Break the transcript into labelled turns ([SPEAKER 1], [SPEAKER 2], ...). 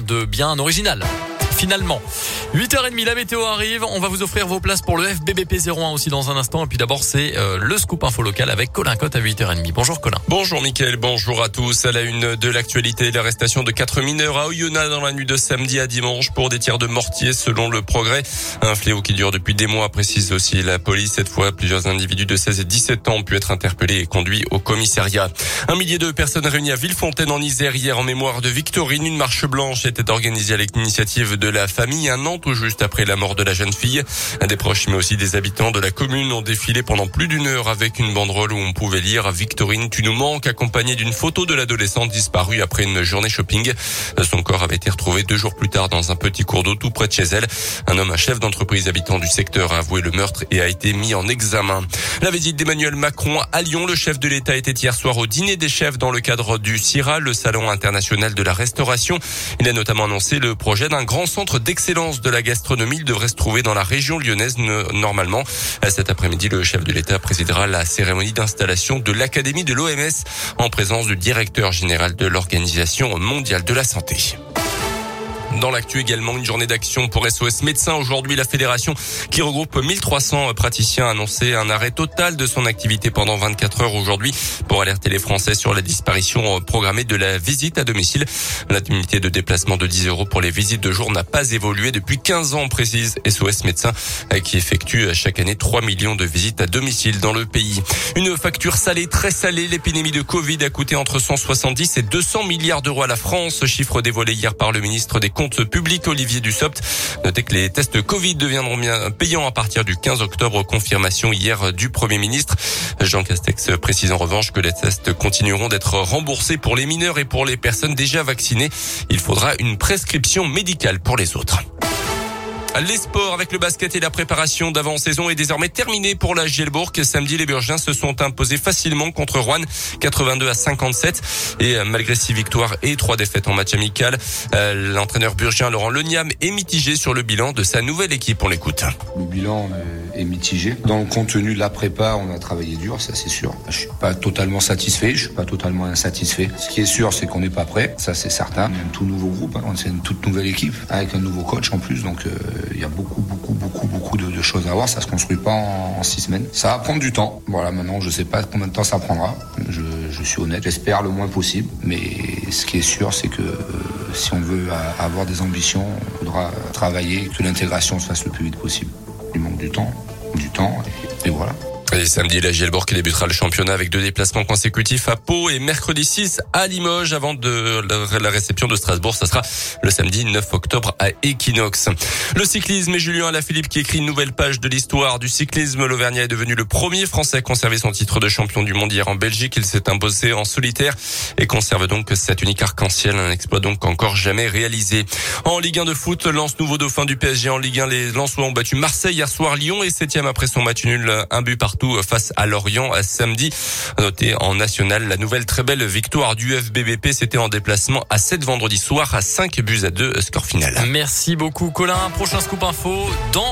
[SPEAKER 1] de bien original finalement. 8h30, la météo arrive. On va vous offrir vos places pour le FBBP 01 aussi dans un instant. Et puis d'abord, c'est euh, le scoop info local avec Colin Cotte à 8h30. Bonjour Colin.
[SPEAKER 2] Bonjour Mickaël, bonjour à tous. À la une de l'actualité, l'arrestation de quatre mineurs à Oyonnax dans la nuit de samedi à dimanche pour des tirs de mortier selon le progrès. Un fléau qui dure depuis des mois, précise aussi la police. Cette fois, plusieurs individus de 16 et 17 ans ont pu être interpellés et conduits au commissariat. Un millier de personnes réunies à Villefontaine en Isère hier en mémoire de Victorine. Une marche blanche était organisée à l'initiative de la famille un an tout juste après la mort de la jeune fille. Des proches mais aussi des habitants de la commune ont défilé pendant plus d'une heure avec une banderole où on pouvait lire Victorine, tu nous manques, accompagnée d'une photo de l'adolescente disparue après une journée shopping. Son corps avait été retrouvé deux jours plus tard dans un petit cours d'eau tout près de chez elle. Un homme, un chef d'entreprise habitant du secteur, a avoué le meurtre et a été mis en examen. La visite d'Emmanuel Macron à Lyon, le chef de l'État était hier soir au dîner des chefs dans le cadre du CIRA, le salon international de la restauration. Il a notamment annoncé le projet d'un grand centre d'excellence de la gastronomie. Devrait se trouver dans la région lyonnaise normalement. Cet après-midi, le chef de l'État présidera la cérémonie d'installation de l'Académie de l'OMS en présence du directeur général de l'Organisation mondiale de la santé. Dans l'actu également, une journée d'action pour SOS Médecins. Aujourd'hui, la fédération qui regroupe 1300 praticiens a annoncé un arrêt total de son activité pendant 24 heures aujourd'hui pour alerter les Français sur la disparition programmée de la visite à domicile. L'indemnité de déplacement de 10 euros pour les visites de jour n'a pas évolué depuis 15 ans, précise SOS Médecins, qui effectue chaque année 3 millions de visites à domicile dans le pays. Une facture salée, très salée. L'épidémie de Covid a coûté entre 170 et 200 milliards d'euros à la France. Chiffre dévoilé hier par le ministre des compte public Olivier Dussopt. Notez que les tests Covid deviendront bien payants à partir du 15 octobre. Confirmation hier du Premier ministre. Jean Castex précise en revanche que les tests continueront d'être remboursés pour les mineurs et pour les personnes déjà vaccinées. Il faudra une prescription médicale pour les autres. Les sports avec le basket et la préparation d'avant-saison est désormais terminée pour la Gielbourg. Samedi, les Burgiens se sont imposés facilement contre Rouen, 82 à 57. Et euh, malgré six victoires et trois défaites en match amical, euh, l'entraîneur burgien Laurent Leniam est mitigé sur le bilan de sa nouvelle équipe. On l'écoute.
[SPEAKER 3] Le bilan est mitigé. Dans le contenu de la prépa, on a travaillé dur, ça c'est sûr. Je suis pas totalement satisfait, je suis pas totalement insatisfait. Ce qui est sûr, c'est qu'on n'est pas prêt, ça c'est certain. On un tout nouveau groupe, hein. c'est une toute nouvelle équipe avec un nouveau coach en plus, donc euh, il y a beaucoup, beaucoup, beaucoup, beaucoup de, choses à voir. Ça se construit pas en, six semaines. Ça va prendre du temps. Voilà, maintenant, je sais pas combien de temps ça prendra. Je, je suis honnête. J'espère le moins possible. Mais ce qui est sûr, c'est que euh, si on veut avoir des ambitions, il faudra travailler que l'intégration se fasse le plus vite possible. Il manque du temps, du temps, et voilà.
[SPEAKER 2] Et samedi, la Gielbourg qui débutera le championnat avec deux déplacements consécutifs à Pau et mercredi 6 à Limoges avant de la réception de Strasbourg. Ça sera le samedi 9 octobre à Equinox. Le cyclisme et Julien Alaphilippe qui écrit une nouvelle page de l'histoire du cyclisme. L'Auvergnat est devenu le premier Français à conserver son titre de champion du monde hier en Belgique. Il s'est imposé en solitaire et conserve donc cette unique arc-en-ciel, un exploit donc encore jamais réalisé. En Ligue 1 de foot, Lance nouveau dauphin du PSG en Ligue 1. Les Lensois ont battu Marseille hier soir. Lyon est septième après son match nul, un but partout face à Lorient samedi. Noté en national, la nouvelle très belle victoire du FBBP, c'était en déplacement à 7 vendredi soir à 5 buts à 2 score final.
[SPEAKER 1] Merci beaucoup Colin. Prochain scoop info dans